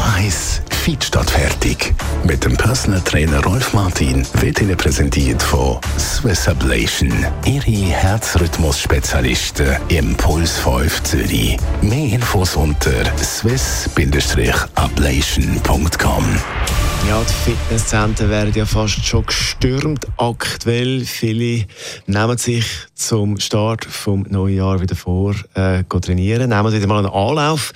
Radio 1 Fit fertig. Mit dem Personal Trainer Rolf Martin wird Ihnen präsentiert von Swiss Ablation. Ihre Herzrhythmus-Spezialisten im Puls 5 Zürich. Mehr Infos unter swiss-ablation.com. Ja, die Fitnesscenter werden ja fast schon gestürmt aktuell. Viele nehmen sich zum Start vom neuen Jahr wieder vor, äh, trainieren, nehmen wieder mal einen Anlauf.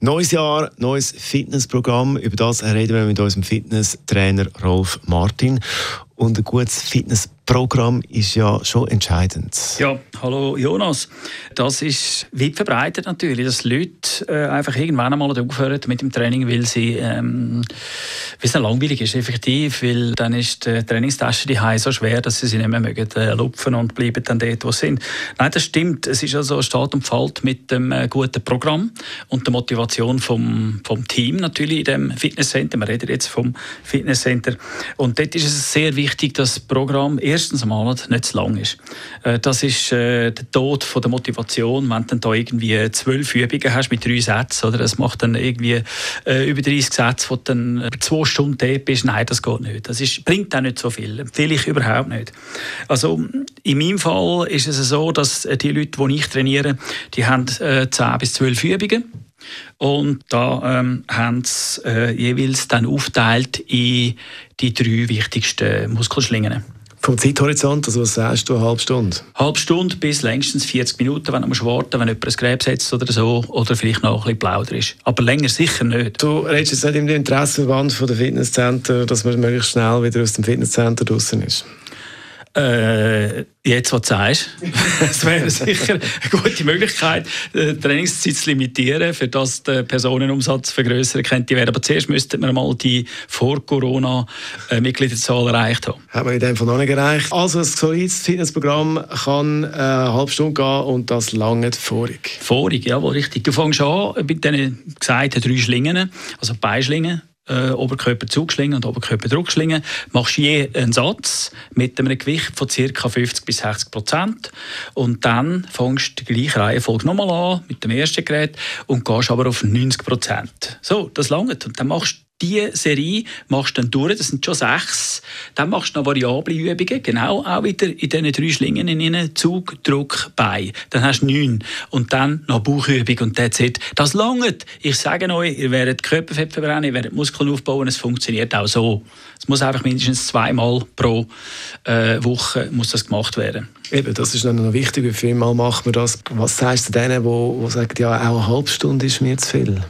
Neues Jahr, neues Fitnessprogramm. Über das reden wir mit unserem Fitnesstrainer Rolf Martin. Und ein gutes Fitnessprogramm Programm ist ja schon entscheidend. Ja, hallo Jonas. Das ist weit verbreitet natürlich, dass Leute äh, einfach irgendwann einmal aufhören mit dem Training, weil sie ähm, weil es dann langweilig ist, effektiv, weil dann ist die Trainingstasche die so schwer, dass sie sie nicht mehr mögen äh, lupfen und bleiben dann dort, wo sie sind. Nein, das stimmt. Es ist also Start und Falt mit dem äh, guten Programm und der Motivation vom, vom Team natürlich in dem Fitnesscenter. Wir reden jetzt vom Fitnesscenter. Und dort ist es sehr wichtig, dass das Programm erstens einmal nicht zu lang ist. Äh, das ist äh, der Tod von der Motivation, wenn du dann da irgendwie zwölf Übungen hast mit drei Sätzen, oder das macht dann irgendwie äh, über 30 Sätze, wo du dann zwei Stunden dort bist. Nein, das geht nicht. Das ist, bringt auch nicht so viel. Empfehle ich überhaupt nicht. Also in meinem Fall ist es so, dass die Leute, die ich trainiere, die haben äh, 10 bis 12 Übungen. Und da ähm, haben sie äh, jeweils dann aufteilt in die drei wichtigsten Muskelschlingen. Vom Zeithorizont, also was sagst du, eine halbe Stunde? Halbe Stunde bis längstens 40 Minuten, wenn man warten wenn jemand ein Gräb setzt oder so, oder vielleicht noch ein bisschen plauder ist. Aber länger sicher nicht. Du redest jetzt nicht im Interessenverband der Fitnesscenter, dass man möglichst schnell wieder aus dem Fitnesscenter draußen ist? Äh, jetzt, was du sagst, es wäre sicher eine gute Möglichkeit, die Trainingszeit zu limitieren, für das der Personenumsatz vergrößern könnte werden. Aber zuerst müssten wir mal die vor Corona Mitgliederzahl erreicht haben. Haben wir in dem Fall noch nicht erreicht. Also ein solides Fitnessprogramm kann eine halbe Stunde gehen und das lange vorig. Vorig, ja, wo richtig. Du fängst an mit diesen gesagten drei Schlingen, also Beischlingen äh, Oberkörperzugschlingen und Oberkörperdruckschlingen, machst je einen Satz mit einem Gewicht von ca. 50 bis 60 Prozent und dann fängst du die gleiche Reihenfolge nochmal an mit dem ersten Gerät und gehst aber auf 90 Prozent. So, das langt und dann machst diese Serie machst du dann durch, das sind schon sechs. Dann machst du noch variable Übungen, genau auch wieder in diesen drei Schlingen in ihnen Zug, Druck, Bein. Dann hast du neun. Und dann noch Bauchübung und that's it. Das langt. Ich sage euch, ihr werdet Körperfett verbrennen, ihr werdet Muskeln aufbauen, es funktioniert auch so. Es muss einfach mindestens zweimal pro äh, Woche muss das gemacht werden. Eben, das ist dann noch wichtig, wie viel Mal macht man das. Was sagst du denen, die sagen, ja, auch eine halbe Stunde ist mir zu viel?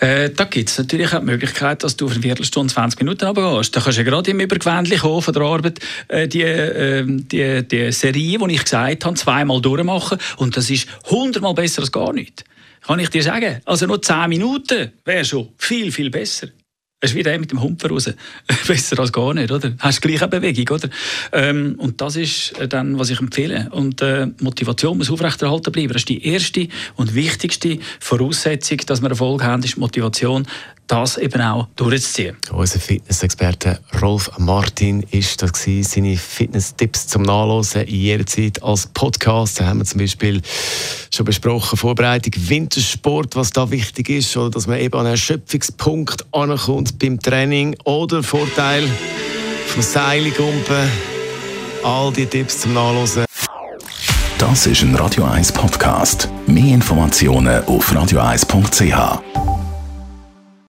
Äh, da gibt es natürlich auch die Möglichkeit, dass du auf eine Viertelstunde, 20 Minuten runtergehst. Da kannst du ja gerade im Übergewöhnlich von der Arbeit äh, die, äh, die, die Serie, die ich gesagt habe, zweimal durchmachen und das ist hundertmal besser als gar nichts. Kann ich dir sagen. Also nur 10 Minuten wäre schon viel, viel besser. Es ist wie der mit dem Hund raus. Besser als gar nicht, oder? Hast gleich eine Bewegung, oder? Ähm, und das ist äh, dann, was ich empfehle. Und äh, Motivation muss aufrechterhalten bleiben. Das ist die erste und wichtigste Voraussetzung, dass wir Erfolg haben, ist Motivation das eben auch durchzuziehen. Unser Fitnessexperte Rolf Martin ist das gewesen, seine Fitness-Tipps zum Nachlesen jederzeit als Podcast. Da haben wir zum Beispiel schon besprochen, Vorbereitung, Wintersport, was da wichtig ist, oder dass man eben an einen Erschöpfungspunkt ankommt beim Training oder Vorteil vom Seilgumpen. All die Tipps zum Nachlesen. Das ist ein Radio 1 Podcast. Mehr Informationen auf radio1.ch.